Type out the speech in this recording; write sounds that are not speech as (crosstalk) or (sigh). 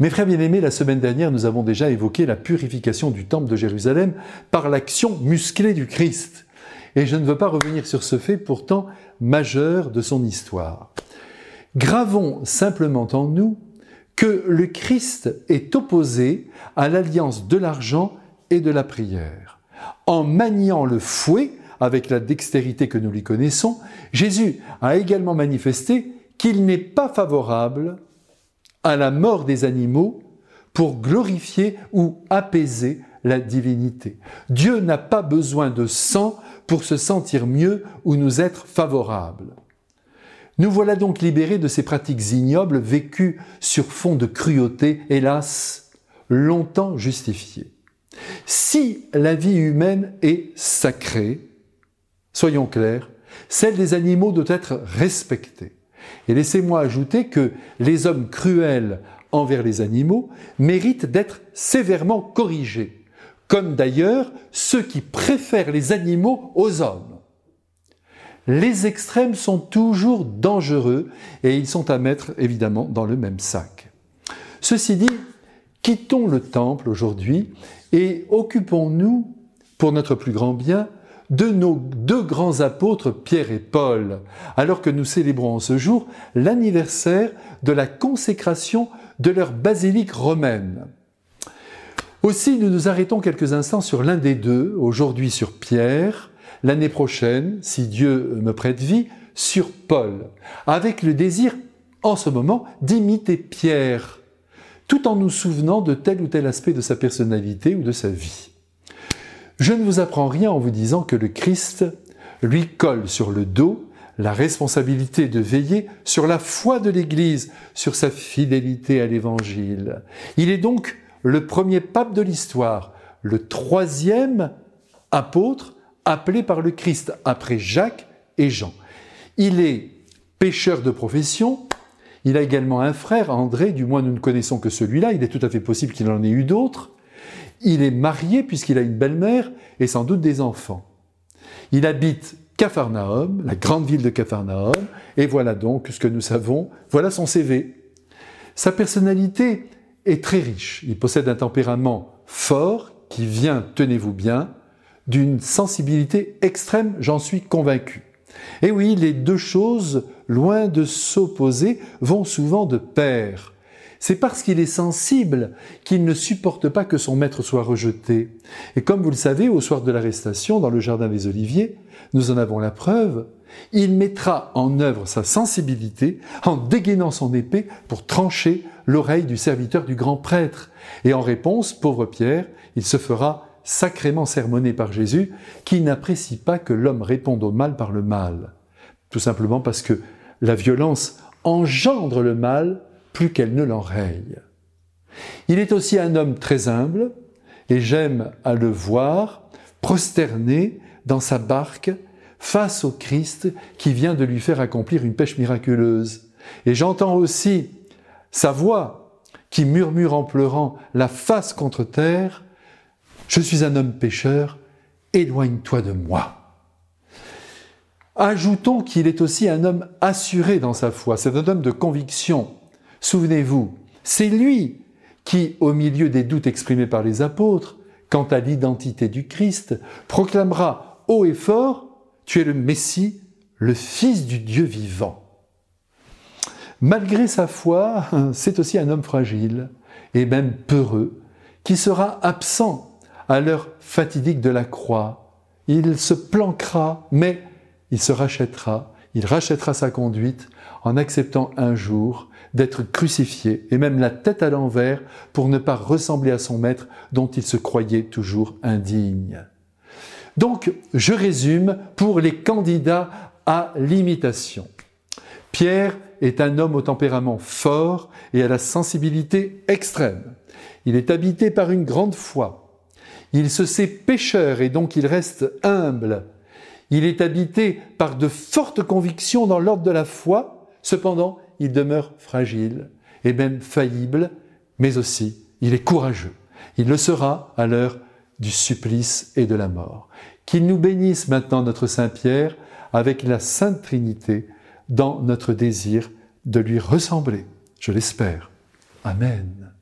Mes frères bien-aimés, la semaine dernière, nous avons déjà évoqué la purification du temple de Jérusalem par l'action musclée du Christ. Et je ne veux pas revenir sur ce fait pourtant majeur de son histoire. Gravons simplement en nous que le Christ est opposé à l'alliance de l'argent et de la prière. En maniant le fouet avec la dextérité que nous lui connaissons, Jésus a également manifesté qu'il n'est pas favorable à la mort des animaux pour glorifier ou apaiser la divinité. Dieu n'a pas besoin de sang pour se sentir mieux ou nous être favorable. Nous voilà donc libérés de ces pratiques ignobles vécues sur fond de cruauté, hélas, longtemps justifiées. Si la vie humaine est sacrée, soyons clairs, celle des animaux doit être respectée. Et laissez-moi ajouter que les hommes cruels envers les animaux méritent d'être sévèrement corrigés, comme d'ailleurs ceux qui préfèrent les animaux aux hommes. Les extrêmes sont toujours dangereux et ils sont à mettre évidemment dans le même sac. Ceci dit, quittons le temple aujourd'hui et occupons-nous, pour notre plus grand bien, de nos deux grands apôtres, Pierre et Paul, alors que nous célébrons en ce jour l'anniversaire de la consécration de leur basilique romaine. Aussi, nous nous arrêtons quelques instants sur l'un des deux, aujourd'hui sur Pierre, l'année prochaine, si Dieu me prête vie, sur Paul, avec le désir, en ce moment, d'imiter Pierre, tout en nous souvenant de tel ou tel aspect de sa personnalité ou de sa vie. Je ne vous apprends rien en vous disant que le Christ lui colle sur le dos la responsabilité de veiller sur la foi de l'Église, sur sa fidélité à l'Évangile. Il est donc le premier pape de l'histoire, le troisième apôtre appelé par le Christ après Jacques et Jean. Il est pécheur de profession, il a également un frère, André, du moins nous ne connaissons que celui-là, il est tout à fait possible qu'il en ait eu d'autres. Il est marié puisqu'il a une belle-mère et sans doute des enfants. Il habite Capharnaüm, la grande ville de Capharnaüm, et voilà donc ce que nous savons, voilà son CV. Sa personnalité est très riche. Il possède un tempérament fort qui vient, tenez-vous bien, d'une sensibilité extrême, j'en suis convaincu. Et oui, les deux choses, loin de s'opposer, vont souvent de pair. C'est parce qu'il est sensible qu'il ne supporte pas que son maître soit rejeté. Et comme vous le savez, au soir de l'arrestation, dans le jardin des Oliviers, nous en avons la preuve, il mettra en œuvre sa sensibilité en dégainant son épée pour trancher l'oreille du serviteur du grand prêtre. Et en réponse, pauvre Pierre, il se fera sacrément sermonné par Jésus, qui n'apprécie pas que l'homme réponde au mal par le mal. Tout simplement parce que la violence engendre le mal plus qu'elle ne l'enraye. Il est aussi un homme très humble, et j'aime à le voir prosterné dans sa barque face au Christ qui vient de lui faire accomplir une pêche miraculeuse. Et j'entends aussi sa voix qui murmure en pleurant la face contre terre, Je suis un homme pécheur, éloigne-toi de moi. Ajoutons qu'il est aussi un homme assuré dans sa foi, c'est un homme de conviction, Souvenez-vous, c'est lui qui, au milieu des doutes exprimés par les apôtres, quant à l'identité du Christ, proclamera haut et fort, Tu es le Messie, le Fils du Dieu vivant. Malgré sa foi, (laughs) c'est aussi un homme fragile et même peureux, qui sera absent à l'heure fatidique de la croix. Il se planquera, mais il se rachètera, il rachètera sa conduite en acceptant un jour d'être crucifié et même la tête à l'envers pour ne pas ressembler à son maître dont il se croyait toujours indigne. Donc, je résume pour les candidats à l'imitation. Pierre est un homme au tempérament fort et à la sensibilité extrême. Il est habité par une grande foi. Il se sait pécheur et donc il reste humble. Il est habité par de fortes convictions dans l'ordre de la foi, cependant il demeure fragile et même faillible, mais aussi il est courageux. Il le sera à l'heure du supplice et de la mort. Qu'il nous bénisse maintenant notre Saint Pierre avec la Sainte Trinité dans notre désir de lui ressembler, je l'espère. Amen.